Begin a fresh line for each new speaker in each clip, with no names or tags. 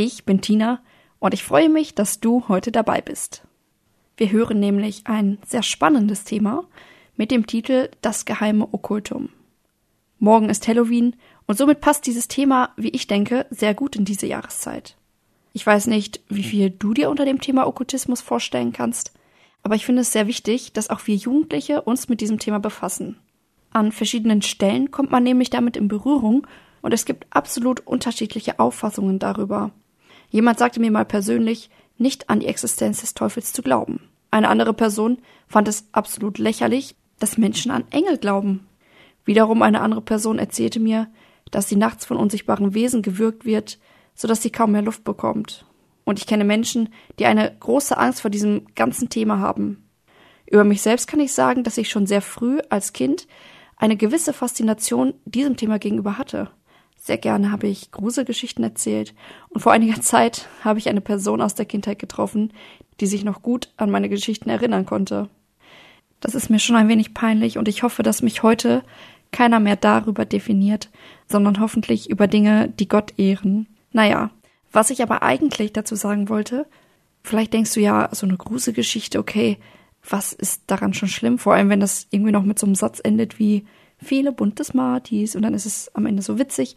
Ich bin Tina und ich freue mich, dass du heute dabei bist. Wir hören nämlich ein sehr spannendes Thema mit dem Titel Das geheime Okkultum. Morgen ist Halloween und somit passt dieses Thema, wie ich denke, sehr gut in diese Jahreszeit. Ich weiß nicht, wie viel du dir unter dem Thema Okkultismus vorstellen kannst, aber ich finde es sehr wichtig, dass auch wir Jugendliche uns mit diesem Thema befassen. An verschiedenen Stellen kommt man nämlich damit in Berührung und es gibt absolut unterschiedliche Auffassungen darüber. Jemand sagte mir mal persönlich, nicht an die Existenz des Teufels zu glauben. Eine andere Person fand es absolut lächerlich, dass Menschen an Engel glauben. Wiederum eine andere Person erzählte mir, dass sie nachts von unsichtbaren Wesen gewürgt wird, so dass sie kaum mehr Luft bekommt. Und ich kenne Menschen, die eine große Angst vor diesem ganzen Thema haben. Über mich selbst kann ich sagen, dass ich schon sehr früh als Kind eine gewisse Faszination diesem Thema gegenüber hatte. Sehr gerne habe ich Gruselgeschichten erzählt und vor einiger Zeit habe ich eine Person aus der Kindheit getroffen, die sich noch gut an meine Geschichten erinnern konnte. Das ist mir schon ein wenig peinlich und ich hoffe, dass mich heute keiner mehr darüber definiert, sondern hoffentlich über Dinge, die Gott ehren. Naja, was ich aber eigentlich dazu sagen wollte, vielleicht denkst du ja, so eine Gruselgeschichte, okay, was ist daran schon schlimm? Vor allem, wenn das irgendwie noch mit so einem Satz endet wie viele bunte Smarties und dann ist es am Ende so witzig.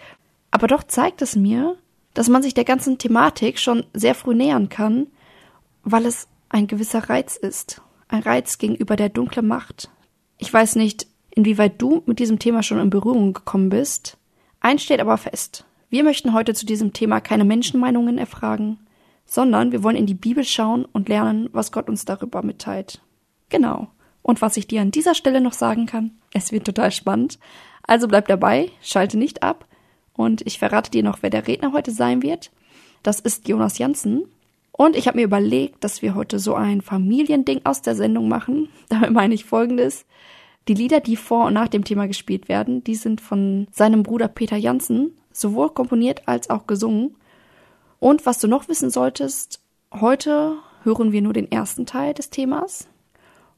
Aber doch zeigt es mir, dass man sich der ganzen Thematik schon sehr früh nähern kann, weil es ein gewisser Reiz ist. Ein Reiz gegenüber der dunklen Macht. Ich weiß nicht, inwieweit du mit diesem Thema schon in Berührung gekommen bist. Eins steht aber fest. Wir möchten heute zu diesem Thema keine Menschenmeinungen erfragen, sondern wir wollen in die Bibel schauen und lernen, was Gott uns darüber mitteilt. Genau. Und was ich dir an dieser Stelle noch sagen kann, es wird total spannend. Also bleib dabei, schalte nicht ab und ich verrate dir noch, wer der Redner heute sein wird. Das ist Jonas Janssen. Und ich habe mir überlegt, dass wir heute so ein Familiending aus der Sendung machen. Damit meine ich folgendes. Die Lieder, die vor und nach dem Thema gespielt werden, die sind von seinem Bruder Peter Janssen, sowohl komponiert als auch gesungen. Und was du noch wissen solltest, heute hören wir nur den ersten Teil des Themas.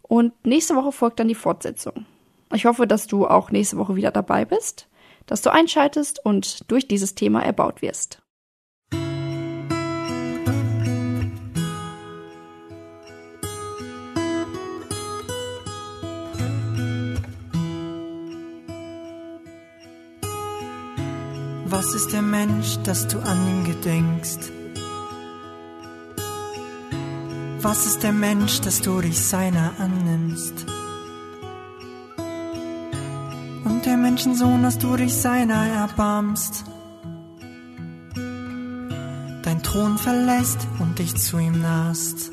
Und nächste Woche folgt dann die Fortsetzung. Ich hoffe, dass du auch nächste Woche wieder dabei bist dass du einschaltest und durch dieses Thema erbaut wirst.
Was ist der Mensch, dass du an ihn gedenkst? Was ist der Mensch, dass du dich seiner annimmst? Der Menschensohn, dass du dich seiner erbarmst. Dein Thron verlässt und dich zu ihm nahst.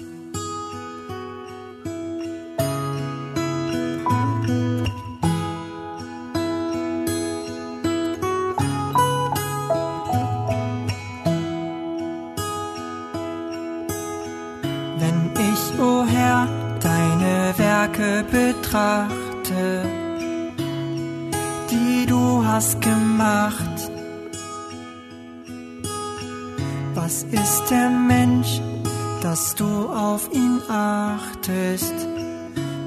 Wenn ich, o oh Herr, deine Werke betrachte, hast gemacht. Was ist der Mensch, dass du auf ihn achtest,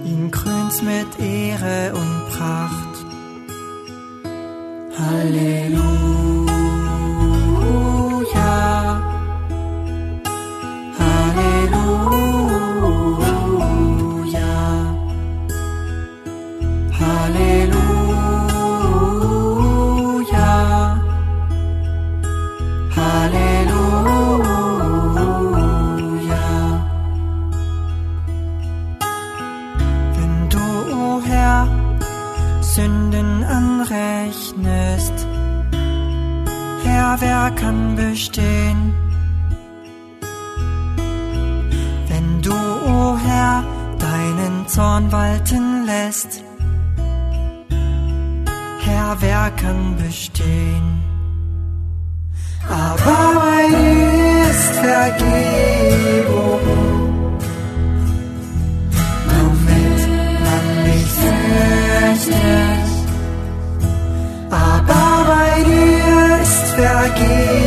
ihn krönst mit Ehre und Pracht. Halleluja. Bestehen. Wenn du, o oh Herr, deinen Zorn walten lässt, Herr, wer kann bestehen? Aber bei dir ist Vergebung, damit man mich fürchtet. Aber bei dir ist Vergebung.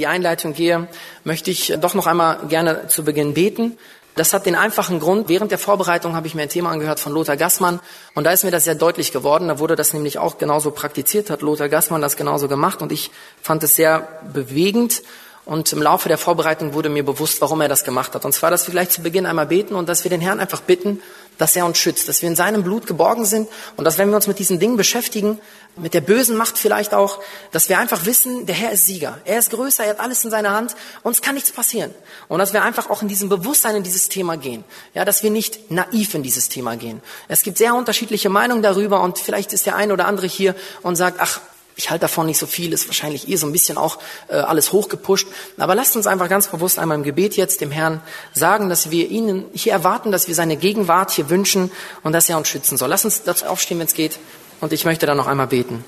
Die Einleitung gehe, möchte ich doch noch einmal gerne zu Beginn beten. Das hat den einfachen Grund, während der Vorbereitung habe ich mir ein Thema angehört von Lothar Gassmann und da ist mir das sehr deutlich geworden. Da wurde das nämlich auch genauso praktiziert, hat Lothar Gassmann das genauso gemacht und ich fand es sehr bewegend und im Laufe der Vorbereitung wurde mir bewusst, warum er das gemacht hat. Und zwar, dass wir gleich zu Beginn einmal beten und dass wir den Herrn einfach bitten, dass er uns schützt, dass wir in seinem Blut geborgen sind und dass wenn wir uns mit diesen Dingen beschäftigen, mit der bösen Macht vielleicht auch, dass wir einfach wissen, der Herr ist Sieger. Er ist größer, er hat alles in seiner Hand, uns kann nichts passieren. Und dass wir einfach auch in diesem Bewusstsein in dieses Thema gehen. Ja, dass wir nicht naiv in dieses Thema gehen. Es gibt sehr unterschiedliche Meinungen darüber und vielleicht ist der eine oder andere hier und sagt, ach, ich halte davon nicht so viel, ist wahrscheinlich eh so ein bisschen auch äh, alles hochgepusht. Aber lasst uns einfach ganz bewusst einmal im Gebet jetzt dem Herrn sagen, dass wir ihn hier erwarten, dass wir seine Gegenwart hier wünschen und dass er uns schützen soll. Lasst uns dazu aufstehen, wenn es geht. Und ich möchte dann noch einmal beten.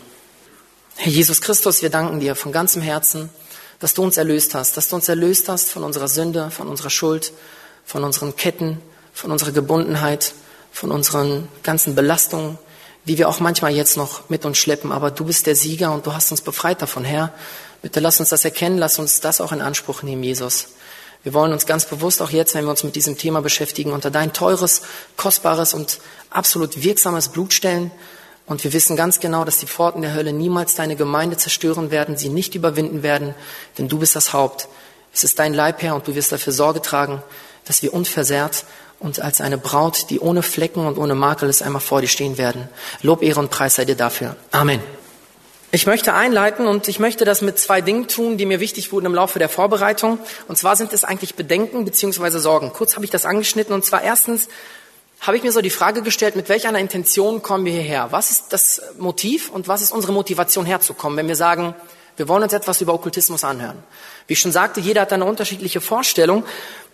Herr Jesus Christus, wir danken dir von ganzem Herzen, dass du uns erlöst hast, dass du uns erlöst hast von unserer Sünde, von unserer Schuld, von unseren Ketten, von unserer Gebundenheit, von unseren ganzen Belastungen, die wir auch manchmal jetzt noch mit uns schleppen. Aber du bist der Sieger und du hast uns befreit davon, Herr. Bitte lass uns das erkennen, lass uns das auch in Anspruch nehmen, Jesus. Wir wollen uns ganz bewusst auch jetzt, wenn wir uns mit diesem Thema beschäftigen, unter dein teures, kostbares und absolut wirksames Blut stellen. Und wir wissen ganz genau, dass die Pforten der Hölle niemals deine Gemeinde zerstören werden, sie nicht überwinden werden, denn du bist das Haupt. Es ist dein Leib, Herr, und du wirst dafür Sorge tragen, dass wir unversehrt und als eine Braut, die ohne Flecken und ohne Makel ist, einmal vor dir stehen werden. Lob, Ehre und Preis sei dir dafür. Amen. Ich möchte einleiten und ich möchte das mit zwei Dingen tun, die mir wichtig wurden im Laufe der Vorbereitung. Und zwar sind es eigentlich Bedenken beziehungsweise Sorgen. Kurz habe ich das angeschnitten und zwar erstens habe ich mir so die Frage gestellt, mit welch einer Intention kommen wir hierher? Was ist das Motiv und was ist unsere Motivation herzukommen, wenn wir sagen, wir wollen uns etwas über Okkultismus anhören? Wie ich schon sagte, jeder hat eine unterschiedliche Vorstellung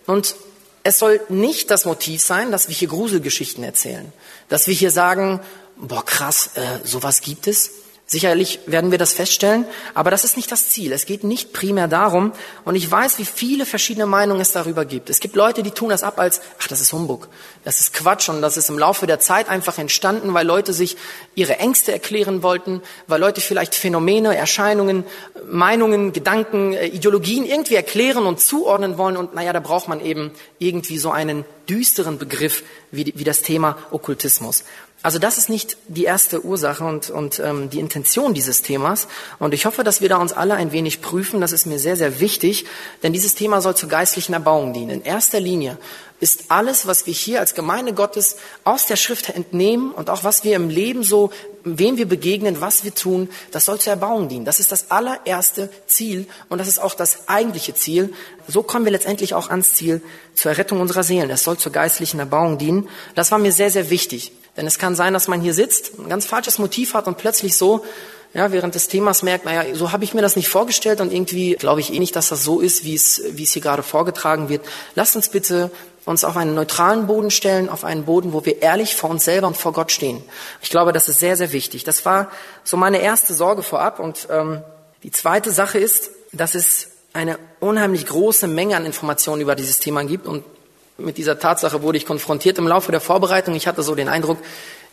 und es soll nicht das Motiv sein, dass wir hier Gruselgeschichten erzählen, dass wir hier sagen, boah krass, äh, sowas gibt es. Sicherlich werden wir das feststellen, aber das ist nicht das Ziel. Es geht nicht primär darum, und ich weiß, wie viele verschiedene Meinungen es darüber gibt. Es gibt Leute, die tun das ab als, ach, das ist Humbug, das ist Quatsch und das ist im Laufe der Zeit einfach entstanden, weil Leute sich ihre Ängste erklären wollten, weil Leute vielleicht Phänomene, Erscheinungen, Meinungen, Gedanken, äh, Ideologien irgendwie erklären und zuordnen wollen und naja, da braucht man eben irgendwie so einen düsteren Begriff wie, wie das Thema Okkultismus. Also das ist nicht die erste Ursache und, und ähm, die Intention dieses Themas. Und ich hoffe, dass wir da uns alle ein wenig prüfen. Das ist mir sehr, sehr wichtig, denn dieses Thema soll zur geistlichen Erbauung dienen. In erster Linie ist alles, was wir hier als Gemeinde Gottes aus der Schrift entnehmen und auch was wir im Leben so, wem wir begegnen, was wir tun, das soll zur Erbauung dienen. Das ist das allererste Ziel und das ist auch das eigentliche Ziel. So kommen wir letztendlich auch ans Ziel zur Errettung unserer Seelen. Es soll zur geistlichen Erbauung dienen. Das war mir sehr, sehr wichtig. Denn es kann sein, dass man hier sitzt, ein ganz falsches Motiv hat und plötzlich so, ja, während des Themas merkt, naja, so habe ich mir das nicht vorgestellt und irgendwie glaube ich eh nicht, dass das so ist, wie es, wie es hier gerade vorgetragen wird. Lasst uns bitte uns auf einen neutralen Boden stellen, auf einen Boden, wo wir ehrlich vor uns selber und vor Gott stehen. Ich glaube, das ist sehr, sehr wichtig. Das war so meine erste Sorge vorab. Und ähm, die zweite Sache ist, dass es eine unheimlich große Menge an Informationen über dieses Thema gibt. Und mit dieser Tatsache wurde ich konfrontiert im Laufe der Vorbereitung. Ich hatte so den Eindruck,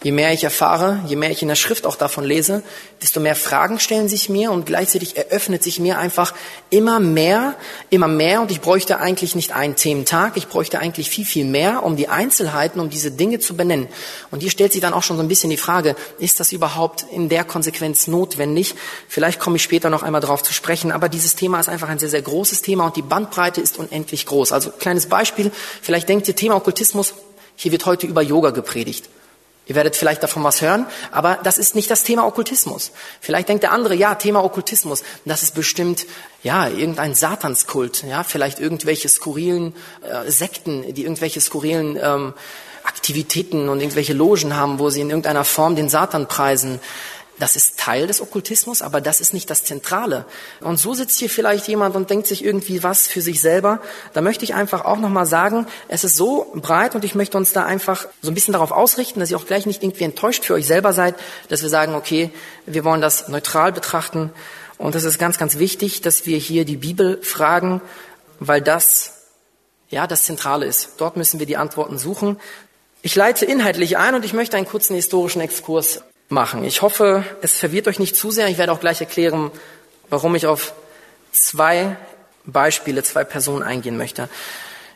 Je mehr ich erfahre, je mehr ich in der Schrift auch davon lese, desto mehr Fragen stellen sich mir und gleichzeitig eröffnet sich mir einfach immer mehr, immer mehr und ich bräuchte eigentlich nicht einen Thementag, ich bräuchte eigentlich viel, viel mehr, um die Einzelheiten, um diese Dinge zu benennen. Und hier stellt sich dann auch schon so ein bisschen die Frage, ist das überhaupt in der Konsequenz notwendig? Vielleicht komme ich später noch einmal darauf zu sprechen, aber dieses Thema ist einfach ein sehr, sehr großes Thema und die Bandbreite ist unendlich groß. Also kleines Beispiel, vielleicht denkt ihr Thema Okkultismus, hier wird heute über Yoga gepredigt. Ihr werdet vielleicht davon was hören, aber das ist nicht das Thema Okkultismus. Vielleicht denkt der andere, ja, Thema Okkultismus, das ist bestimmt, ja, irgendein Satanskult, ja, vielleicht irgendwelche skurrilen äh, Sekten, die irgendwelche skurrilen ähm, Aktivitäten und irgendwelche Logen haben, wo sie in irgendeiner Form den Satan preisen. Das ist Teil des Okkultismus, aber das ist nicht das Zentrale. Und so sitzt hier vielleicht jemand und denkt sich irgendwie was für sich selber. Da möchte ich einfach auch nochmal sagen, es ist so breit und ich möchte uns da einfach so ein bisschen darauf ausrichten, dass ihr auch gleich nicht irgendwie enttäuscht für euch selber seid, dass wir sagen, okay, wir wollen das neutral betrachten. Und das ist ganz, ganz wichtig, dass wir hier die Bibel fragen, weil das, ja, das Zentrale ist. Dort müssen wir die Antworten suchen. Ich leite inhaltlich ein und ich möchte einen kurzen historischen Exkurs machen. Ich hoffe, es verwirrt euch nicht zu sehr. Ich werde auch gleich erklären, warum ich auf zwei Beispiele, zwei Personen eingehen möchte.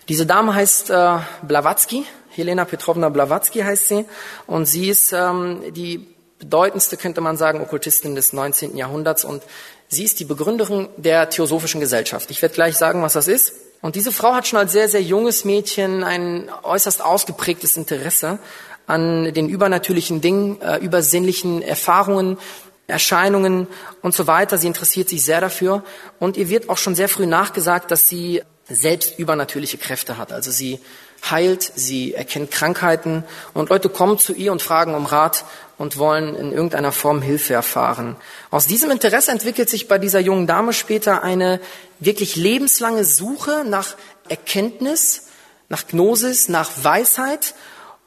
Diese Dame heißt äh, Blavatsky, Helena Petrovna Blavatsky heißt sie, und sie ist ähm, die bedeutendste, könnte man sagen, Okkultistin des 19. Jahrhunderts und sie ist die Begründerin der Theosophischen Gesellschaft. Ich werde gleich sagen, was das ist. Und diese Frau hat schon als sehr, sehr junges Mädchen ein äußerst ausgeprägtes Interesse an den übernatürlichen Dingen, äh, übersinnlichen Erfahrungen, Erscheinungen und so weiter. Sie interessiert sich sehr dafür und ihr wird auch schon sehr früh nachgesagt, dass sie selbst übernatürliche Kräfte hat. Also sie heilt, sie erkennt Krankheiten und Leute kommen zu ihr und fragen um Rat und wollen in irgendeiner Form Hilfe erfahren. Aus diesem Interesse entwickelt sich bei dieser jungen Dame später eine wirklich lebenslange Suche nach Erkenntnis, nach Gnosis, nach Weisheit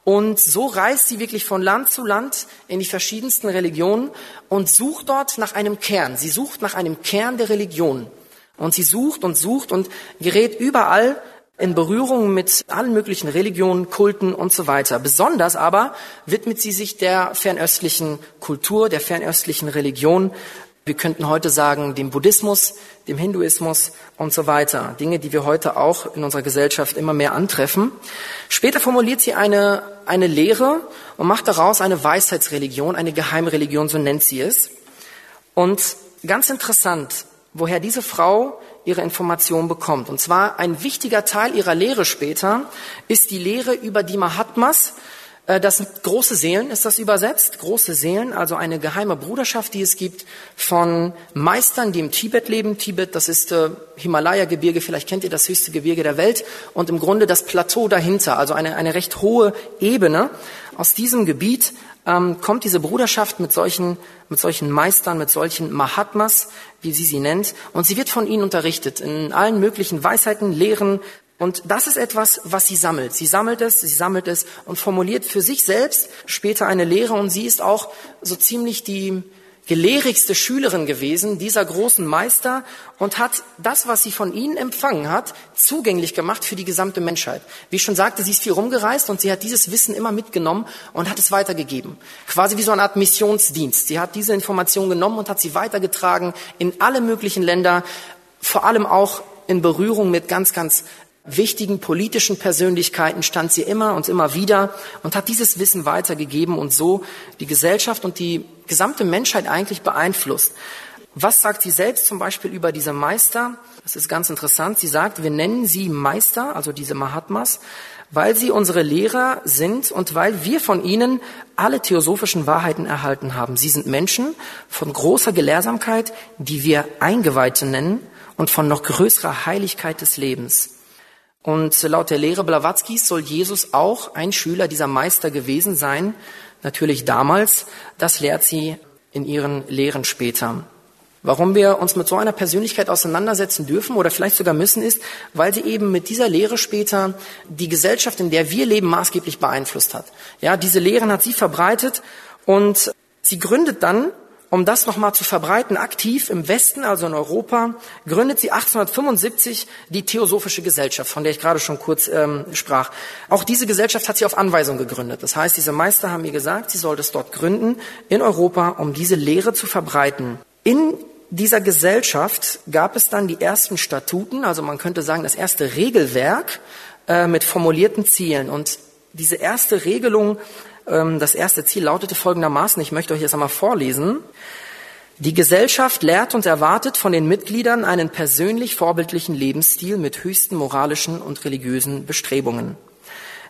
und so reist sie wirklich von Land zu Land in die verschiedensten Religionen und sucht dort nach einem Kern. Sie sucht nach einem Kern der Religion. Und sie sucht und sucht und gerät überall in Berührung mit allen möglichen Religionen, Kulten und so weiter. Besonders aber widmet sie sich der fernöstlichen Kultur, der fernöstlichen Religion, wir könnten heute sagen, dem Buddhismus, dem Hinduismus und so weiter. Dinge, die wir heute auch in unserer Gesellschaft immer mehr antreffen. Später formuliert sie eine, eine Lehre und macht daraus eine Weisheitsreligion, eine Geheimreligion, so nennt sie es. Und ganz interessant, woher diese Frau ihre Informationen bekommt. Und zwar ein wichtiger Teil ihrer Lehre später ist die Lehre über die Mahatmas, das sind große Seelen, ist das übersetzt? Große Seelen, also eine geheime Bruderschaft, die es gibt von Meistern, die im Tibet leben. Tibet, das ist äh, Himalaya-Gebirge, vielleicht kennt ihr das höchste Gebirge der Welt. Und im Grunde das Plateau dahinter, also eine, eine recht hohe Ebene. Aus diesem Gebiet ähm, kommt diese Bruderschaft mit solchen, mit solchen Meistern, mit solchen Mahatmas, wie sie sie nennt. Und sie wird von ihnen unterrichtet in allen möglichen Weisheiten, Lehren, und das ist etwas, was sie sammelt. Sie sammelt es, sie sammelt es und formuliert für sich selbst später eine Lehre. Und sie ist auch so ziemlich die gelehrigste Schülerin gewesen dieser großen Meister und hat das, was sie von ihnen empfangen hat, zugänglich gemacht für die gesamte Menschheit. Wie ich schon sagte, sie ist viel rumgereist und sie hat dieses Wissen immer mitgenommen und hat es weitergegeben. Quasi wie so eine Art Missionsdienst. Sie hat diese Information genommen und hat sie weitergetragen in alle möglichen Länder, vor allem auch in Berührung mit ganz, ganz wichtigen politischen Persönlichkeiten stand sie immer und immer wieder und hat dieses Wissen weitergegeben und so die Gesellschaft und die gesamte Menschheit eigentlich beeinflusst. Was sagt sie selbst zum Beispiel über diese Meister? Das ist ganz interessant. Sie sagt, wir nennen sie Meister, also diese Mahatmas, weil sie unsere Lehrer sind und weil wir von ihnen alle theosophischen Wahrheiten erhalten haben. Sie sind Menschen von großer Gelehrsamkeit, die wir Eingeweihte nennen und von noch größerer Heiligkeit des Lebens. Und laut der Lehre Blawatzkis soll Jesus auch ein Schüler dieser Meister gewesen sein. Natürlich damals. Das lehrt sie in ihren Lehren später. Warum wir uns mit so einer Persönlichkeit auseinandersetzen dürfen oder vielleicht sogar müssen, ist, weil sie eben mit dieser Lehre später die Gesellschaft, in der wir leben, maßgeblich beeinflusst hat. Ja, diese Lehren hat sie verbreitet und sie gründet dann, um das nochmal zu verbreiten, aktiv im Westen, also in Europa, gründet sie 1875 die Theosophische Gesellschaft, von der ich gerade schon kurz ähm, sprach. Auch diese Gesellschaft hat sie auf Anweisung gegründet. Das heißt, diese Meister haben ihr gesagt, sie sollte es dort gründen in Europa, um diese Lehre zu verbreiten. In dieser Gesellschaft gab es dann die ersten Statuten, also man könnte sagen das erste Regelwerk äh, mit formulierten Zielen. Und diese erste Regelung, das erste Ziel lautete folgendermaßen, ich möchte euch jetzt einmal vorlesen. Die Gesellschaft lehrt und erwartet von den Mitgliedern einen persönlich vorbildlichen Lebensstil mit höchsten moralischen und religiösen Bestrebungen.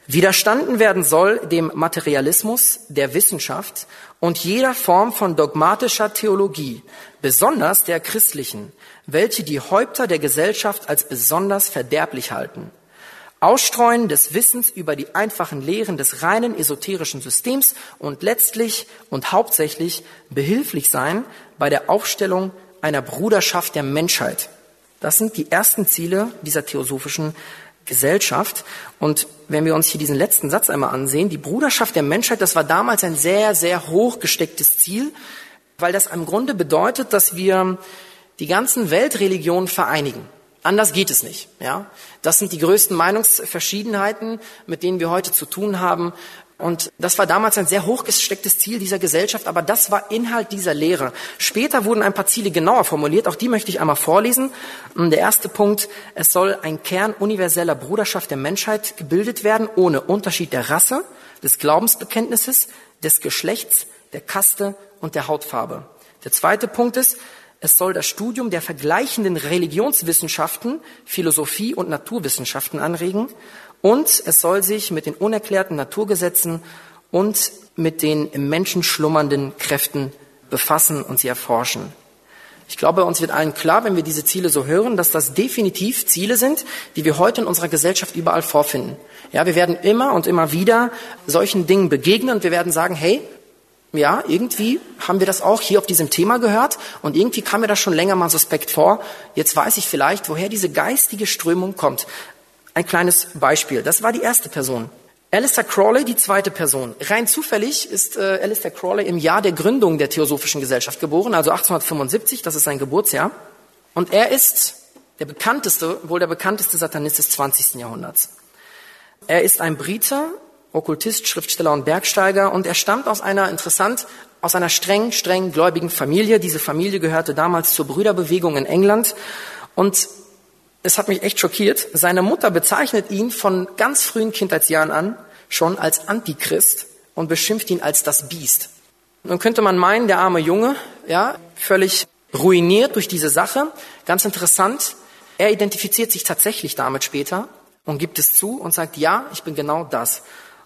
Widerstanden werden soll dem Materialismus, der Wissenschaft und jeder Form von dogmatischer Theologie, besonders der christlichen, welche die Häupter der Gesellschaft als besonders verderblich halten. Ausstreuen des Wissens über die einfachen Lehren des reinen esoterischen Systems und letztlich und hauptsächlich behilflich sein bei der Aufstellung einer Bruderschaft der Menschheit. Das sind die ersten Ziele dieser theosophischen Gesellschaft. Und wenn wir uns hier diesen letzten Satz einmal ansehen, die Bruderschaft der Menschheit, das war damals ein sehr, sehr hoch gestecktes Ziel, weil das im Grunde bedeutet, dass wir die ganzen Weltreligionen vereinigen. Anders geht es nicht. Ja, das sind die größten Meinungsverschiedenheiten, mit denen wir heute zu tun haben. Und das war damals ein sehr hochgestecktes Ziel dieser Gesellschaft, aber das war Inhalt dieser Lehre. Später wurden ein paar Ziele genauer formuliert, auch die möchte ich einmal vorlesen. Der erste Punkt, es soll ein Kern universeller Bruderschaft der Menschheit gebildet werden, ohne Unterschied der Rasse, des Glaubensbekenntnisses, des Geschlechts, der Kaste und der Hautfarbe. Der zweite Punkt ist, es soll das Studium der vergleichenden Religionswissenschaften, Philosophie und Naturwissenschaften anregen und es soll sich mit den unerklärten Naturgesetzen und mit den im Menschen schlummernden Kräften befassen und sie erforschen. Ich glaube, uns wird allen klar, wenn wir diese Ziele so hören, dass das definitiv Ziele sind, die wir heute in unserer Gesellschaft überall vorfinden. Ja, wir werden immer und immer wieder solchen Dingen begegnen und wir werden sagen, hey, ja, irgendwie haben wir das auch hier auf diesem Thema gehört und irgendwie kam mir das schon länger mal suspekt vor. Jetzt weiß ich vielleicht, woher diese geistige Strömung kommt. Ein kleines Beispiel. Das war die erste Person. Alistair Crawley, die zweite Person. Rein zufällig ist äh, Alistair Crawley im Jahr der Gründung der Theosophischen Gesellschaft geboren, also 1875, das ist sein Geburtsjahr. Und er ist der bekannteste, wohl der bekannteste Satanist des 20. Jahrhunderts. Er ist ein Brite, Okkultist, Schriftsteller und Bergsteiger und er stammt aus einer interessant, aus einer streng, streng gläubigen Familie. Diese Familie gehörte damals zur Brüderbewegung in England und es hat mich echt schockiert. Seine Mutter bezeichnet ihn von ganz frühen Kindheitsjahren an schon als Antichrist und beschimpft ihn als das Biest. Nun könnte man meinen, der arme Junge, ja, völlig ruiniert durch diese Sache. Ganz interessant. Er identifiziert sich tatsächlich damit später und gibt es zu und sagt, ja, ich bin genau das.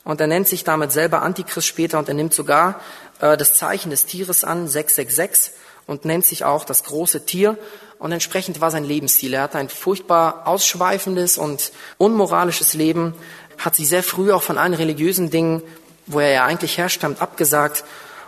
Und er nennt sich damit selber Antichrist später und er nimmt sogar äh, das Zeichen des Tieres an, 666, und nennt sich auch das große Tier und entsprechend war sein Lebensstil. Er hatte ein furchtbar ausschweifendes und unmoralisches Leben, hat sich sehr früh auch von allen religiösen Dingen, wo er ja eigentlich herstammt, abgesagt.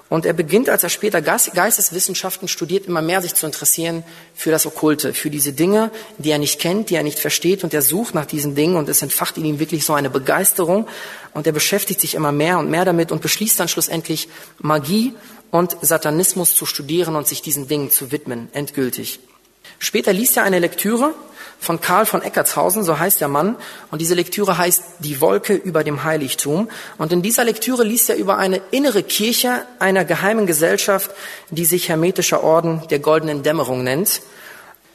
Und er beginnt, als er später Geisteswissenschaften studiert, immer mehr sich zu interessieren für das Okkulte, für diese Dinge, die er nicht kennt, die er nicht versteht. Und er sucht nach diesen Dingen und es entfacht in ihm wirklich so eine Begeisterung. Und er beschäftigt sich immer mehr und mehr damit und beschließt dann schlussendlich Magie und Satanismus zu studieren und sich diesen Dingen zu widmen, endgültig. Später liest er eine Lektüre von Karl von Eckartshausen, so heißt der Mann, und diese Lektüre heißt Die Wolke über dem Heiligtum. Und in dieser Lektüre liest er über eine innere Kirche einer geheimen Gesellschaft, die sich Hermetischer Orden der goldenen Dämmerung nennt.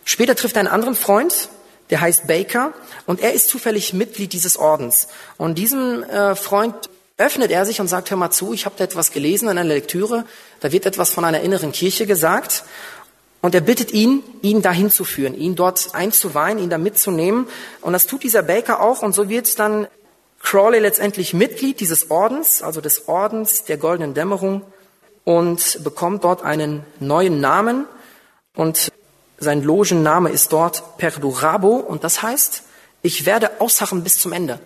Später trifft er einen anderen Freund, der heißt Baker und er ist zufällig Mitglied dieses Ordens. Und diesem äh, Freund öffnet er sich und sagt, hör mal zu, ich habe da etwas gelesen in einer Lektüre, da wird etwas von einer inneren Kirche gesagt und er bittet ihn, ihn dahin zu führen, ihn dort einzuweihen, ihn da mitzunehmen. Und das tut dieser Baker auch und so wird dann Crawley letztendlich Mitglied dieses Ordens, also des Ordens der goldenen Dämmerung und bekommt dort einen neuen Namen und sein Logenname ist dort Perdurabo und das heißt, ich werde ausharren bis zum Ende.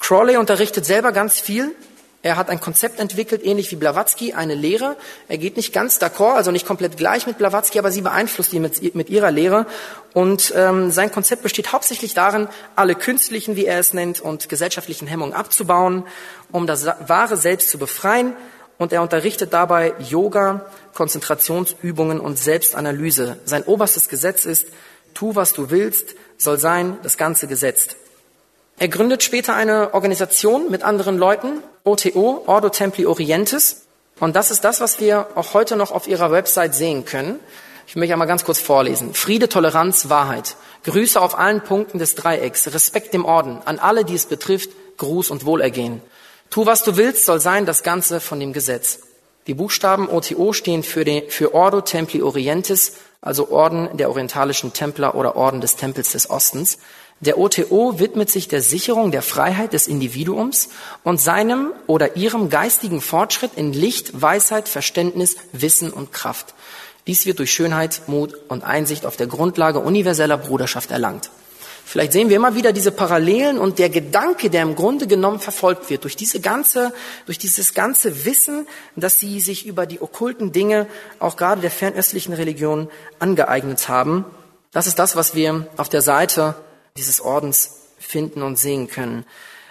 Crawley unterrichtet selber ganz viel. Er hat ein Konzept entwickelt, ähnlich wie Blavatsky, eine Lehre. Er geht nicht ganz d'accord, also nicht komplett gleich mit Blavatsky, aber sie beeinflusst ihn mit, mit ihrer Lehre. Und ähm, sein Konzept besteht hauptsächlich darin, alle künstlichen, wie er es nennt, und gesellschaftlichen Hemmungen abzubauen, um das wahre Selbst zu befreien. Und er unterrichtet dabei Yoga, Konzentrationsübungen und Selbstanalyse. Sein oberstes Gesetz ist, tu, was du willst, soll sein das ganze Gesetz. Er gründet später eine Organisation mit anderen Leuten, OTO, Ordo Templi Orientis. Und das ist das, was wir auch heute noch auf ihrer Website sehen können. Ich möchte einmal ganz kurz vorlesen. Friede, Toleranz, Wahrheit. Grüße auf allen Punkten des Dreiecks. Respekt dem Orden. An alle, die es betrifft, Gruß und Wohlergehen. Tu, was du willst, soll sein das Ganze von dem Gesetz. Die Buchstaben OTO stehen für, den, für Ordo Templi Orientis, also Orden der orientalischen Templer oder Orden des Tempels des Ostens. Der OTO widmet sich der Sicherung der Freiheit des Individuums und seinem oder ihrem geistigen Fortschritt in Licht, Weisheit, Verständnis, Wissen und Kraft. Dies wird durch Schönheit, Mut und Einsicht auf der Grundlage universeller Bruderschaft erlangt. Vielleicht sehen wir immer wieder diese Parallelen und der Gedanke, der im Grunde genommen verfolgt wird, durch diese ganze, durch dieses ganze Wissen, dass sie sich über die okkulten Dinge, auch gerade der fernöstlichen Religion, angeeignet haben. Das ist das, was wir auf der Seite dieses Ordens finden und sehen können.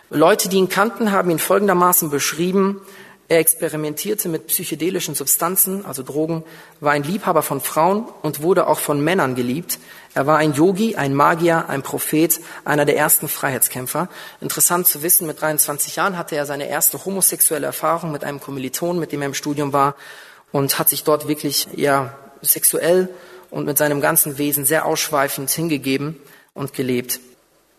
Leute, die ihn kannten, haben ihn folgendermaßen beschrieben. Er experimentierte mit psychedelischen Substanzen, also Drogen, war ein Liebhaber von Frauen und wurde auch von Männern geliebt. Er war ein Yogi, ein Magier, ein Prophet, einer der ersten Freiheitskämpfer. Interessant zu wissen, mit 23 Jahren hatte er seine erste homosexuelle Erfahrung mit einem Kommiliton, mit dem er im Studium war und hat sich dort wirklich ja sexuell und mit seinem ganzen Wesen sehr ausschweifend hingegeben und gelebt.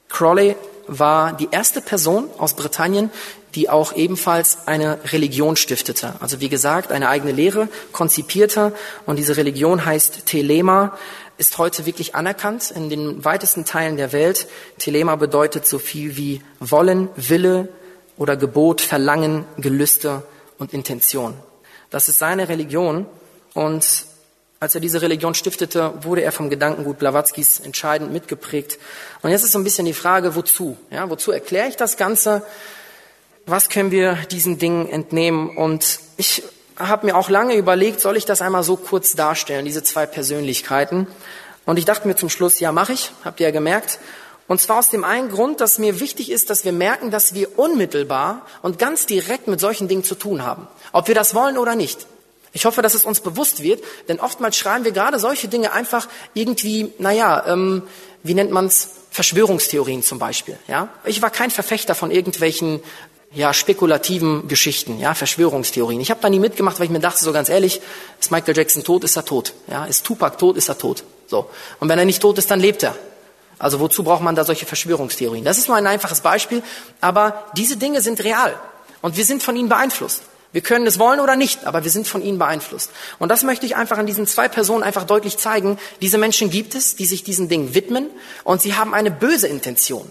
Crowley war die erste Person aus Britannien, die auch ebenfalls eine Religion stiftete. Also wie gesagt, eine eigene Lehre konzipierte. Und diese Religion heißt Telema, ist heute wirklich anerkannt in den weitesten Teilen der Welt. Telema bedeutet so viel wie Wollen, Wille oder Gebot, Verlangen, Gelüste und Intention. Das ist seine Religion. Und als er diese Religion stiftete, wurde er vom Gedankengut Blawatzkis entscheidend mitgeprägt. Und jetzt ist so ein bisschen die Frage, wozu? Ja, wozu erkläre ich das Ganze? Was können wir diesen Dingen entnehmen? Und ich habe mir auch lange überlegt, soll ich das einmal so kurz darstellen, diese zwei Persönlichkeiten? Und ich dachte mir zum Schluss, ja, mache ich, habt ihr ja gemerkt. Und zwar aus dem einen Grund, dass mir wichtig ist, dass wir merken, dass wir unmittelbar und ganz direkt mit solchen Dingen zu tun haben. Ob wir das wollen oder nicht. Ich hoffe, dass es uns bewusst wird, denn oftmals schreiben wir gerade solche Dinge einfach irgendwie, naja, ähm, wie nennt man's, Verschwörungstheorien zum Beispiel. Ja, ich war kein Verfechter von irgendwelchen ja, spekulativen Geschichten, ja, Verschwörungstheorien. Ich habe da nie mitgemacht, weil ich mir dachte, so ganz ehrlich, ist Michael Jackson tot, ist er tot. Ja, ist Tupac tot, ist er tot. So. Und wenn er nicht tot ist, dann lebt er. Also wozu braucht man da solche Verschwörungstheorien? Das ist nur ein einfaches Beispiel, aber diese Dinge sind real und wir sind von ihnen beeinflusst. Wir können es wollen oder nicht, aber wir sind von ihnen beeinflusst. Und das möchte ich einfach an diesen zwei Personen einfach deutlich zeigen. Diese Menschen gibt es, die sich diesen Dingen widmen und sie haben eine böse Intention.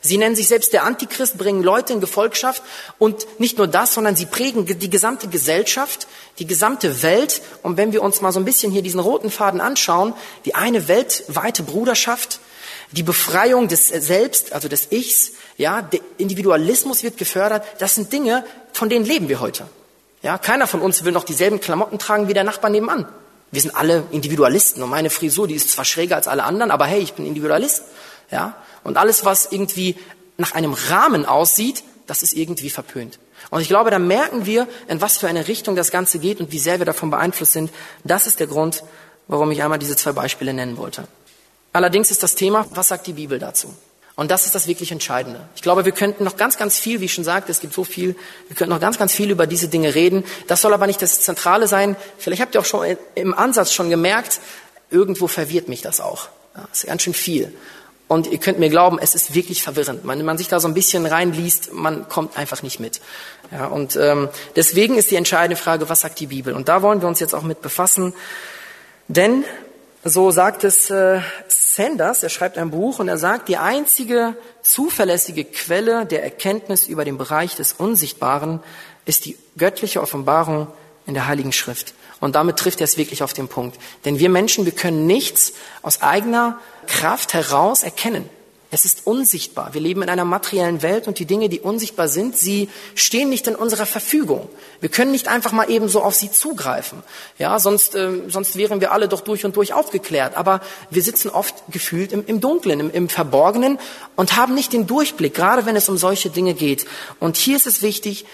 Sie nennen sich selbst der Antichrist, bringen Leute in Gefolgschaft und nicht nur das, sondern sie prägen die gesamte Gesellschaft, die gesamte Welt. Und wenn wir uns mal so ein bisschen hier diesen roten Faden anschauen, die eine weltweite Bruderschaft, die Befreiung des Selbst, also des Ichs, ja, der Individualismus wird gefördert. Das sind Dinge, von denen leben wir heute. Ja, keiner von uns will noch dieselben Klamotten tragen wie der Nachbar nebenan. Wir sind alle Individualisten und meine Frisur, die ist zwar schräger als alle anderen, aber hey, ich bin Individualist. Ja, und alles, was irgendwie nach einem Rahmen aussieht, das ist irgendwie verpönt. Und ich glaube, da merken wir, in was für eine Richtung das Ganze geht und wie sehr wir davon beeinflusst sind. Das ist der Grund, warum ich einmal diese zwei Beispiele nennen wollte. Allerdings ist das Thema, was sagt die Bibel dazu? Und das ist das wirklich Entscheidende. Ich glaube, wir könnten noch ganz, ganz viel, wie ich schon sagte, es gibt so viel, wir könnten noch ganz, ganz viel über diese Dinge reden. Das soll aber nicht das Zentrale sein. Vielleicht habt ihr auch schon im Ansatz schon gemerkt, irgendwo verwirrt mich das auch. das ist ganz schön viel. Und ihr könnt mir glauben, es ist wirklich verwirrend. Wenn man sich da so ein bisschen reinliest, man kommt einfach nicht mit. Ja, und ähm, deswegen ist die entscheidende Frage, was sagt die Bibel? Und da wollen wir uns jetzt auch mit befassen. Denn, so sagt es äh, Sanders, er schreibt ein Buch und er sagt, die einzige zuverlässige Quelle der Erkenntnis über den Bereich des Unsichtbaren ist die göttliche Offenbarung in der Heiligen Schrift. Und damit trifft er es wirklich auf den Punkt. Denn wir Menschen, wir können nichts aus eigener Kraft heraus erkennen. Es ist unsichtbar. Wir leben in einer materiellen Welt und die Dinge, die unsichtbar sind, sie stehen nicht in unserer Verfügung. Wir können nicht einfach mal eben so auf sie zugreifen. Ja, sonst, äh, sonst wären wir alle doch durch und durch aufgeklärt. Aber wir sitzen oft gefühlt im, im Dunklen, im, im Verborgenen und haben nicht den Durchblick, gerade wenn es um solche Dinge geht. Und hier ist es wichtig,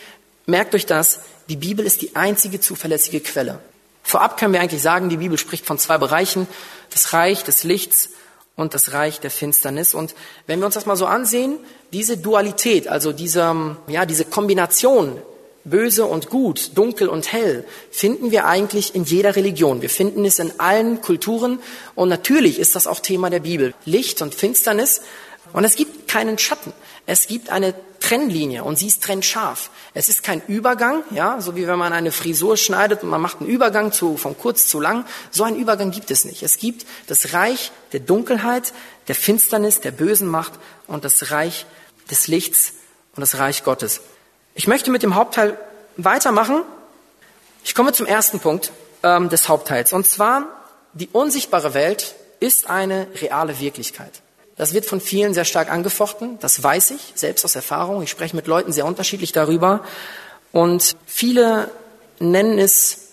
merkt euch das, die Bibel ist die einzige zuverlässige Quelle. Vorab können wir eigentlich sagen, die Bibel spricht von zwei Bereichen, das Reich des Lichts und das Reich der Finsternis. Und wenn wir uns das mal so ansehen, diese Dualität, also diese, ja, diese Kombination Böse und Gut, Dunkel und Hell, finden wir eigentlich in jeder Religion. Wir finden es in allen Kulturen und natürlich ist das auch Thema der Bibel. Licht und Finsternis und es gibt keinen Schatten. Es gibt eine Trennlinie und sie ist trennscharf. Es ist kein Übergang, ja, so wie wenn man eine Frisur schneidet und man macht einen Übergang zu, von kurz zu lang. So einen Übergang gibt es nicht. Es gibt das Reich der Dunkelheit, der Finsternis, der bösen Macht und das Reich des Lichts und das Reich Gottes. Ich möchte mit dem Hauptteil weitermachen. Ich komme zum ersten Punkt ähm, des Hauptteils und zwar die unsichtbare Welt ist eine reale Wirklichkeit. Das wird von vielen sehr stark angefochten. Das weiß ich, selbst aus Erfahrung. Ich spreche mit Leuten sehr unterschiedlich darüber. Und viele nennen es,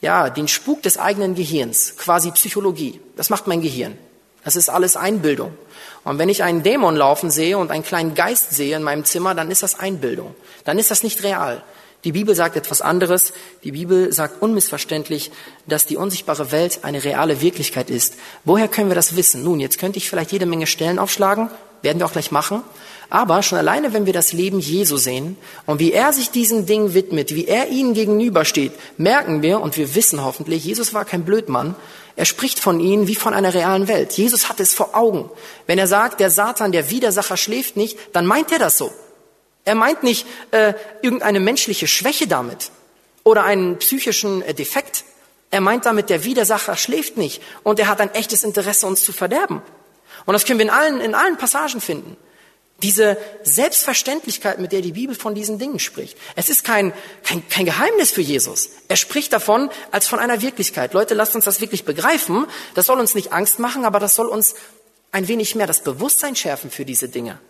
ja, den Spuk des eigenen Gehirns, quasi Psychologie. Das macht mein Gehirn. Das ist alles Einbildung. Und wenn ich einen Dämon laufen sehe und einen kleinen Geist sehe in meinem Zimmer, dann ist das Einbildung. Dann ist das nicht real. Die Bibel sagt etwas anderes. Die Bibel sagt unmissverständlich, dass die unsichtbare Welt eine reale Wirklichkeit ist. Woher können wir das wissen? Nun, jetzt könnte ich vielleicht jede Menge Stellen aufschlagen, werden wir auch gleich machen. Aber schon alleine, wenn wir das Leben Jesu sehen und wie er sich diesen Dingen widmet, wie er ihnen gegenübersteht, merken wir und wir wissen hoffentlich, Jesus war kein Blödmann. Er spricht von ihnen wie von einer realen Welt. Jesus hat es vor Augen. Wenn er sagt, der Satan, der Widersacher schläft nicht, dann meint er das so. Er meint nicht äh, irgendeine menschliche Schwäche damit oder einen psychischen äh, Defekt. Er meint damit, der Widersacher schläft nicht und er hat ein echtes Interesse, uns zu verderben. Und das können wir in allen, in allen Passagen finden. Diese Selbstverständlichkeit, mit der die Bibel von diesen Dingen spricht. Es ist kein, kein, kein Geheimnis für Jesus. Er spricht davon als von einer Wirklichkeit. Leute, lasst uns das wirklich begreifen. Das soll uns nicht Angst machen, aber das soll uns ein wenig mehr das Bewusstsein schärfen für diese Dinge.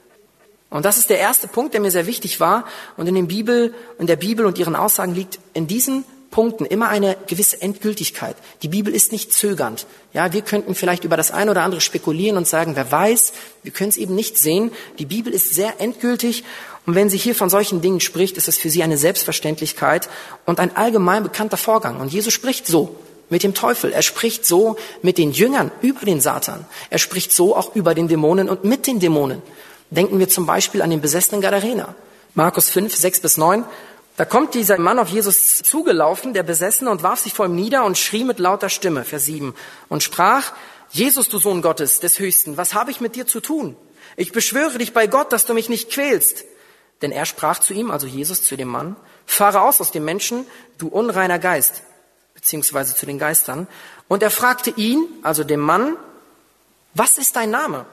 Und das ist der erste Punkt, der mir sehr wichtig war. Und in, den Bibel, in der Bibel und ihren Aussagen liegt in diesen Punkten immer eine gewisse Endgültigkeit. Die Bibel ist nicht zögernd. Ja, wir könnten vielleicht über das eine oder andere spekulieren und sagen, wer weiß, wir können es eben nicht sehen. Die Bibel ist sehr endgültig. Und wenn sie hier von solchen Dingen spricht, ist es für sie eine Selbstverständlichkeit und ein allgemein bekannter Vorgang. Und Jesus spricht so mit dem Teufel. Er spricht so mit den Jüngern über den Satan. Er spricht so auch über den Dämonen und mit den Dämonen. Denken wir zum Beispiel an den besessenen Gadarener. Markus 5, 6 bis 9. Da kommt dieser Mann auf Jesus zugelaufen, der Besessene, und warf sich vor ihm nieder und schrie mit lauter Stimme, Vers 7, und sprach, Jesus, du Sohn Gottes, des Höchsten, was habe ich mit dir zu tun? Ich beschwöre dich bei Gott, dass du mich nicht quälst. Denn er sprach zu ihm, also Jesus zu dem Mann, fahre aus aus dem Menschen, du unreiner Geist, beziehungsweise zu den Geistern. Und er fragte ihn, also dem Mann, was ist dein Name?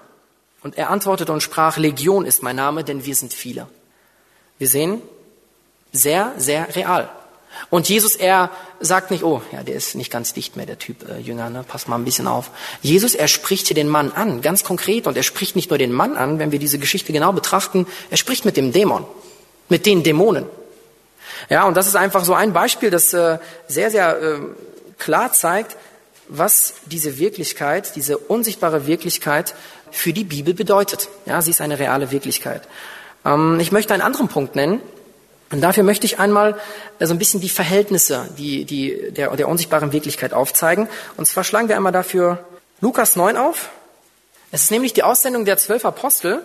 Und er antwortete und sprach, Legion ist mein Name, denn wir sind viele. Wir sehen, sehr, sehr real. Und Jesus, er sagt nicht, oh, ja, der ist nicht ganz dicht mehr, der Typ äh, Jünger, ne? pass mal ein bisschen auf. Jesus, er spricht hier den Mann an, ganz konkret. Und er spricht nicht nur den Mann an, wenn wir diese Geschichte genau betrachten, er spricht mit dem Dämon, mit den Dämonen. Ja, und das ist einfach so ein Beispiel, das äh, sehr, sehr äh, klar zeigt, was diese Wirklichkeit, diese unsichtbare Wirklichkeit für die Bibel bedeutet. Ja, sie ist eine reale Wirklichkeit. Ähm, ich möchte einen anderen Punkt nennen. Und dafür möchte ich einmal äh, so ein bisschen die Verhältnisse die, die, der, der unsichtbaren Wirklichkeit aufzeigen. Und zwar schlagen wir einmal dafür Lukas 9 auf. Es ist nämlich die Aussendung der zwölf Apostel.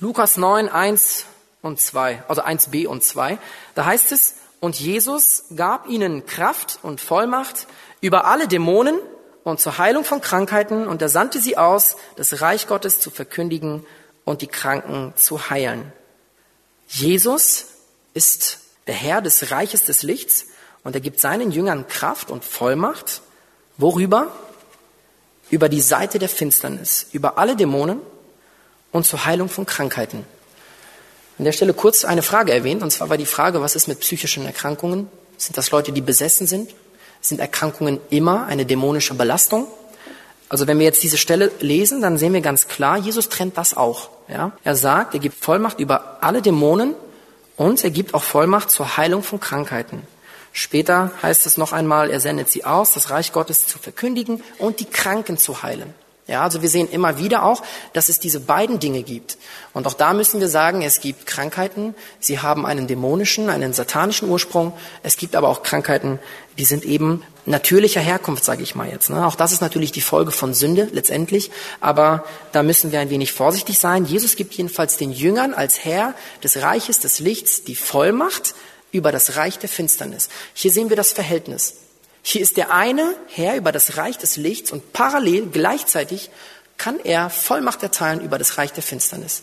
Lukas 9, 1 und 2, also 1b und 2. Da heißt es, und Jesus gab ihnen Kraft und Vollmacht über alle Dämonen und zur Heilung von Krankheiten und er sandte sie aus, das Reich Gottes zu verkündigen und die Kranken zu heilen. Jesus ist der Herr des Reiches des Lichts und er gibt seinen Jüngern Kraft und Vollmacht. Worüber? Über die Seite der Finsternis, über alle Dämonen und zur Heilung von Krankheiten. An der Stelle kurz eine Frage erwähnt, und zwar war die Frage, was ist mit psychischen Erkrankungen? Sind das Leute, die besessen sind? Sind Erkrankungen immer eine dämonische Belastung? Also wenn wir jetzt diese Stelle lesen, dann sehen wir ganz klar, Jesus trennt das auch. Ja? Er sagt, er gibt Vollmacht über alle Dämonen und er gibt auch Vollmacht zur Heilung von Krankheiten. Später heißt es noch einmal, er sendet sie aus, das Reich Gottes zu verkündigen und die Kranken zu heilen. Ja, also wir sehen immer wieder auch, dass es diese beiden Dinge gibt. Und auch da müssen wir sagen, es gibt Krankheiten, sie haben einen dämonischen, einen satanischen Ursprung. Es gibt aber auch Krankheiten, die sind eben natürlicher Herkunft, sage ich mal jetzt. Ne? Auch das ist natürlich die Folge von Sünde letztendlich. Aber da müssen wir ein wenig vorsichtig sein. Jesus gibt jedenfalls den Jüngern als Herr des Reiches des Lichts die Vollmacht über das Reich der Finsternis. Hier sehen wir das Verhältnis. Hier ist der eine Herr über das Reich des Lichts und parallel gleichzeitig kann er Vollmacht erteilen über das Reich der Finsternis.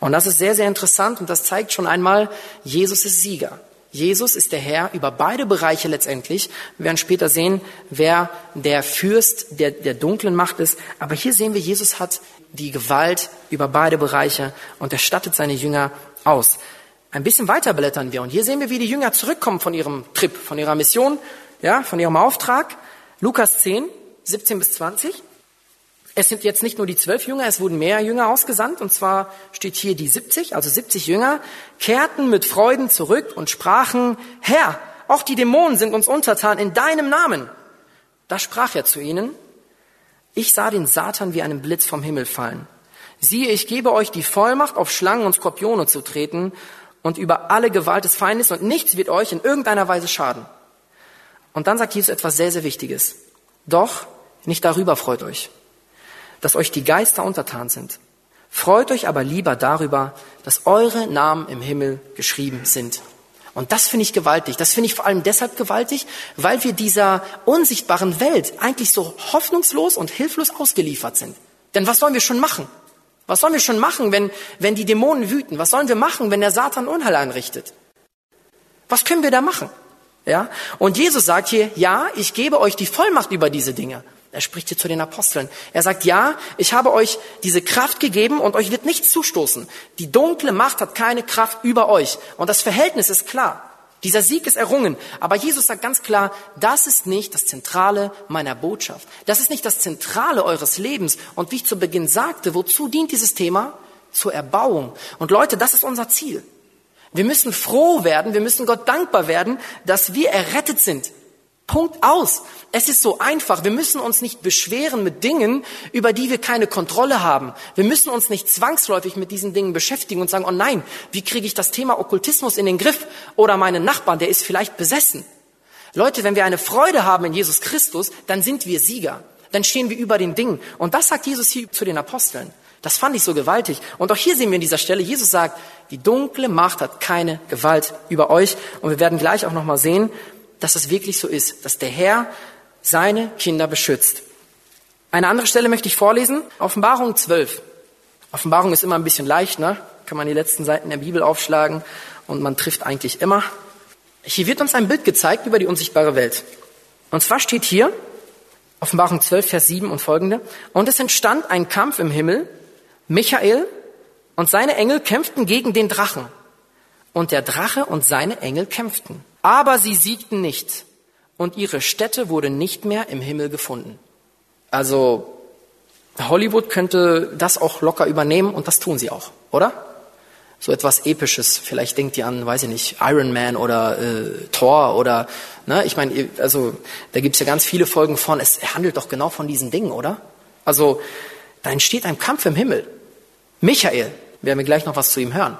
Und das ist sehr, sehr interessant und das zeigt schon einmal, Jesus ist Sieger. Jesus ist der Herr über beide Bereiche letztendlich. Wir werden später sehen, wer der Fürst der, der dunklen Macht ist. Aber hier sehen wir, Jesus hat die Gewalt über beide Bereiche und er stattet seine Jünger aus. Ein bisschen weiter blättern wir und hier sehen wir, wie die Jünger zurückkommen von ihrem Trip, von ihrer Mission ja, von ihrem Auftrag. Lukas 10, 17 bis 20. Es sind jetzt nicht nur die zwölf Jünger, es wurden mehr Jünger ausgesandt, und zwar steht hier die 70, also 70 Jünger, kehrten mit Freuden zurück und sprachen, Herr, auch die Dämonen sind uns untertan in deinem Namen. Da sprach er zu ihnen, ich sah den Satan wie einen Blitz vom Himmel fallen. Siehe, ich gebe euch die Vollmacht, auf Schlangen und Skorpione zu treten und über alle Gewalt des Feindes, und nichts wird euch in irgendeiner Weise schaden. Und dann sagt Jesus etwas sehr, sehr Wichtiges. Doch nicht darüber freut euch, dass euch die Geister untertan sind. Freut euch aber lieber darüber, dass eure Namen im Himmel geschrieben sind. Und das finde ich gewaltig. Das finde ich vor allem deshalb gewaltig, weil wir dieser unsichtbaren Welt eigentlich so hoffnungslos und hilflos ausgeliefert sind. Denn was sollen wir schon machen? Was sollen wir schon machen, wenn, wenn die Dämonen wüten? Was sollen wir machen, wenn der Satan Unheil einrichtet? Was können wir da machen? Ja? Und Jesus sagt hier, ja, ich gebe euch die Vollmacht über diese Dinge. Er spricht hier zu den Aposteln. Er sagt, ja, ich habe euch diese Kraft gegeben und euch wird nichts zustoßen. Die dunkle Macht hat keine Kraft über euch. Und das Verhältnis ist klar. Dieser Sieg ist errungen. Aber Jesus sagt ganz klar, das ist nicht das Zentrale meiner Botschaft. Das ist nicht das Zentrale eures Lebens. Und wie ich zu Beginn sagte, wozu dient dieses Thema? Zur Erbauung. Und Leute, das ist unser Ziel. Wir müssen froh werden, wir müssen Gott dankbar werden, dass wir errettet sind. Punkt aus. Es ist so einfach. Wir müssen uns nicht beschweren mit Dingen, über die wir keine Kontrolle haben. Wir müssen uns nicht zwangsläufig mit diesen Dingen beschäftigen und sagen, oh nein, wie kriege ich das Thema Okkultismus in den Griff? Oder meinen Nachbarn, der ist vielleicht besessen. Leute, wenn wir eine Freude haben in Jesus Christus, dann sind wir Sieger. Dann stehen wir über den Dingen. Und das sagt Jesus hier zu den Aposteln. Das fand ich so gewaltig. Und auch hier sehen wir an dieser Stelle, Jesus sagt, die dunkle Macht hat keine Gewalt über euch. Und wir werden gleich auch nochmal sehen, dass es wirklich so ist, dass der Herr seine Kinder beschützt. Eine andere Stelle möchte ich vorlesen. Offenbarung 12. Offenbarung ist immer ein bisschen leicht, ne? Kann man die letzten Seiten der Bibel aufschlagen und man trifft eigentlich immer. Hier wird uns ein Bild gezeigt über die unsichtbare Welt. Und zwar steht hier, Offenbarung 12, Vers 7 und folgende, und es entstand ein Kampf im Himmel, Michael und seine Engel kämpften gegen den Drachen. Und der Drache und seine Engel kämpften. Aber sie siegten nicht. Und ihre Stätte wurde nicht mehr im Himmel gefunden. Also Hollywood könnte das auch locker übernehmen und das tun sie auch, oder? So etwas Episches. Vielleicht denkt ihr an, weiß ich nicht, Iron Man oder äh, Thor oder, ne, ich meine, also da gibt's ja ganz viele Folgen von, es handelt doch genau von diesen Dingen, oder? Also da entsteht ein Kampf im Himmel. Michael, werden wir gleich noch was zu ihm hören,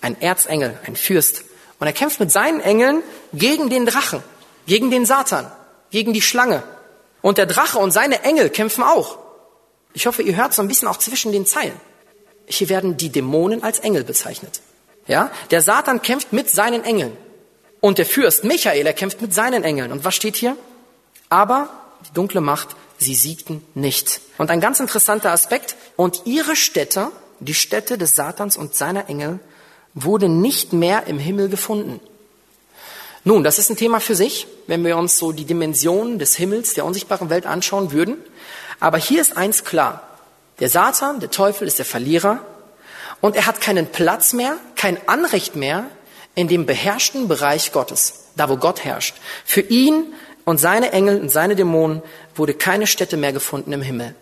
ein Erzengel, ein Fürst. Und er kämpft mit seinen Engeln gegen den Drachen, gegen den Satan, gegen die Schlange. Und der Drache und seine Engel kämpfen auch. Ich hoffe, ihr hört so ein bisschen auch zwischen den Zeilen. Hier werden die Dämonen als Engel bezeichnet. Ja? Der Satan kämpft mit seinen Engeln. Und der Fürst Michael, er kämpft mit seinen Engeln. Und was steht hier? Aber die dunkle Macht sie siegten nicht. Und ein ganz interessanter Aspekt, und ihre Städte, die Städte des Satans und seiner Engel, wurde nicht mehr im Himmel gefunden. Nun, das ist ein Thema für sich, wenn wir uns so die Dimensionen des Himmels, der unsichtbaren Welt anschauen würden. Aber hier ist eins klar. Der Satan, der Teufel ist der Verlierer und er hat keinen Platz mehr, kein Anrecht mehr in dem beherrschten Bereich Gottes, da wo Gott herrscht. Für ihn und seine Engel und seine Dämonen wurde keine Stätte mehr gefunden im Himmel.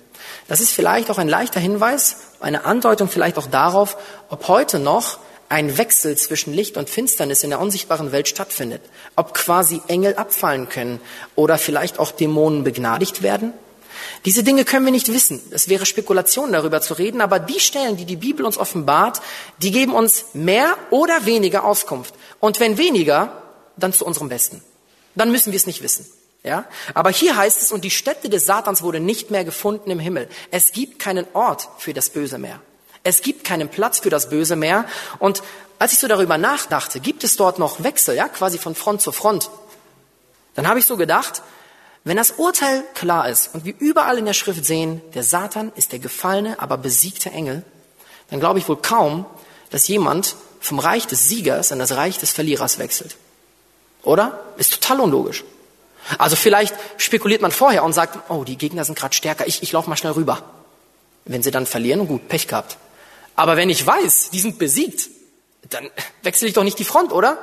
Das ist vielleicht auch ein leichter Hinweis, eine Andeutung vielleicht auch darauf, ob heute noch ein Wechsel zwischen Licht und Finsternis in der unsichtbaren Welt stattfindet. Ob quasi Engel abfallen können oder vielleicht auch Dämonen begnadigt werden. Diese Dinge können wir nicht wissen. Es wäre Spekulation darüber zu reden, aber die Stellen, die die Bibel uns offenbart, die geben uns mehr oder weniger Auskunft. Und wenn weniger, dann zu unserem Besten. Dann müssen wir es nicht wissen. Ja? Aber hier heißt es, und die Stätte des Satans wurde nicht mehr gefunden im Himmel. Es gibt keinen Ort für das Böse mehr. Es gibt keinen Platz für das Böse mehr. Und als ich so darüber nachdachte, gibt es dort noch Wechsel, ja, quasi von Front zu Front, dann habe ich so gedacht, wenn das Urteil klar ist und wir überall in der Schrift sehen, der Satan ist der gefallene, aber besiegte Engel, dann glaube ich wohl kaum, dass jemand vom Reich des Siegers in das Reich des Verlierers wechselt. Oder? Ist total unlogisch. Also vielleicht spekuliert man vorher und sagt, oh, die Gegner sind gerade stärker, ich, ich laufe mal schnell rüber. Wenn sie dann verlieren, gut, Pech gehabt. Aber wenn ich weiß, die sind besiegt, dann wechsle ich doch nicht die Front, oder?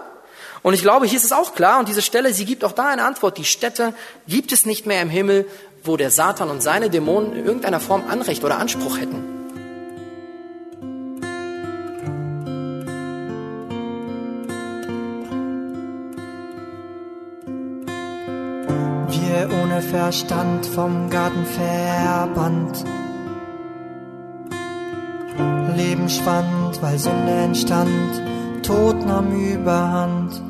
Und ich glaube, hier ist es auch klar, und diese Stelle, sie gibt auch da eine Antwort. Die Städte gibt es nicht mehr im Himmel, wo der Satan und seine Dämonen in irgendeiner Form Anrecht oder Anspruch hätten.
Verstand vom Garten verbannt. Leben schwand, weil Sünde entstand, Tod nahm überhand.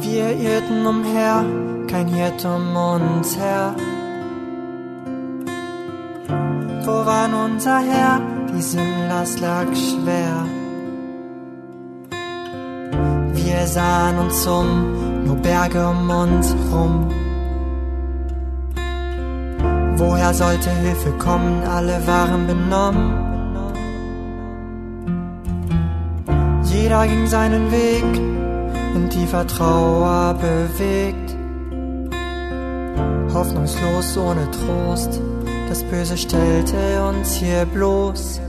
Wir irrten umher, kein Hirt um uns her. Wo war unser Herr? Die Sinnlast lag schwer. Wir sahen uns um, nur Berge um uns rum. Woher sollte Hilfe kommen? Alle waren benommen. Jeder ging seinen Weg, in tiefer Trauer bewegt. Hoffnungslos, ohne Trost, das Böse stellte uns hier bloß.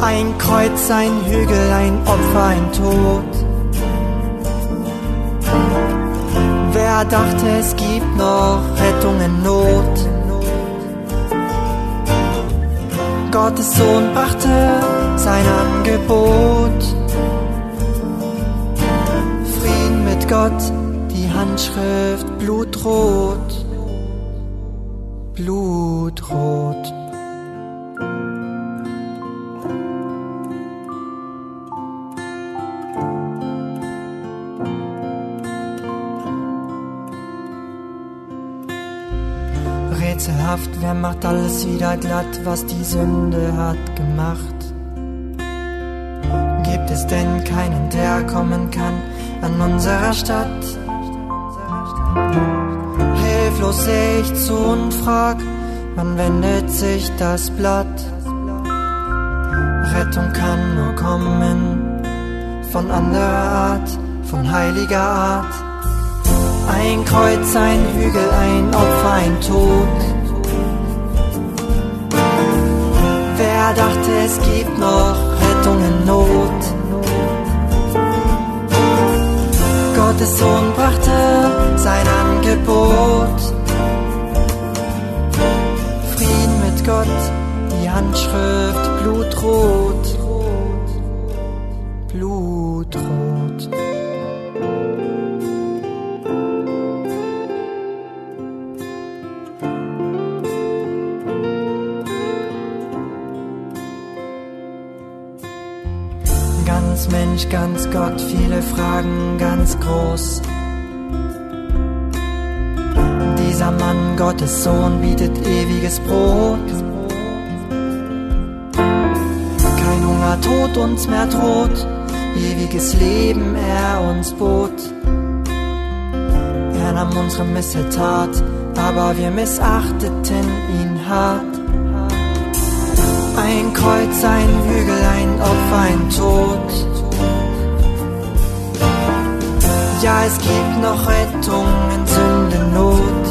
Ein Kreuz, ein Hügel, ein Opfer, ein Tod. Wer dachte, es gibt noch Rettung in Not? Gottes Sohn brachte sein Angebot. Frieden mit Gott, die Handschrift blutrot, blutrot. Wer macht alles wieder glatt, was die Sünde hat gemacht? Gibt es denn keinen, der kommen kann an unserer Stadt? Hilflos seh ich zu und frag, wann wendet sich das Blatt? Rettung kann nur kommen von anderer Art, von heiliger Art. Ein Kreuz, ein Hügel, ein Opfer, ein Tod. Wer dachte, es gibt noch Rettung in Not? Gottes Sohn brachte sein Angebot. Frieden mit Gott, die Handschrift blutrot. Blutrot. Ganz Gott, viele Fragen ganz groß. Dieser Mann, Gottes Sohn, bietet ewiges Brot. Kein Hunger, Tod uns mehr droht, ewiges Leben er uns bot. er nahm unsere Missetat, aber wir missachteten ihn hart. Ein Kreuz, ein Hügel, ein Opfer, ein Tod. Ja, es gibt noch Rettung in Sündennot.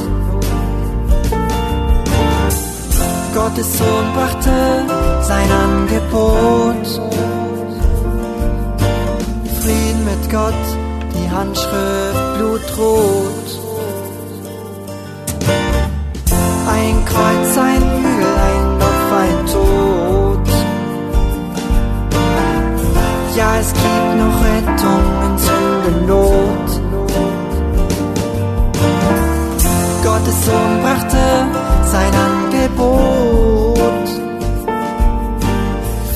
Gottes Sohn brachte sein Angebot. Frieden mit Gott, die Handschrift blutrot. Ein Kreuz, ein Hügel, ein Ja, es gibt noch Rettung in Sündennot. Gottes Sohn brachte sein Angebot.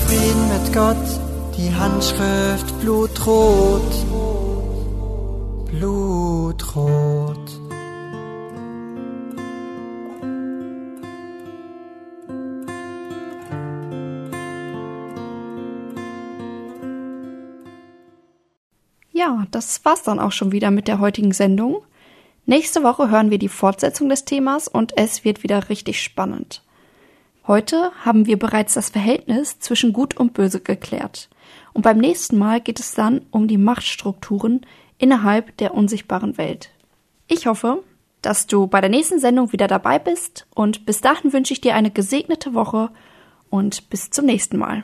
Frieden mit Gott, die Handschrift blutrot. Blutrot.
Ja, das war's dann auch schon wieder mit der heutigen Sendung. Nächste Woche hören wir die Fortsetzung des Themas und es wird wieder richtig spannend. Heute haben wir bereits das Verhältnis zwischen Gut und Böse geklärt. Und beim nächsten Mal geht es dann um die Machtstrukturen innerhalb der unsichtbaren Welt. Ich hoffe, dass du bei der nächsten Sendung wieder dabei bist und bis dahin wünsche ich dir eine gesegnete Woche und bis zum nächsten Mal.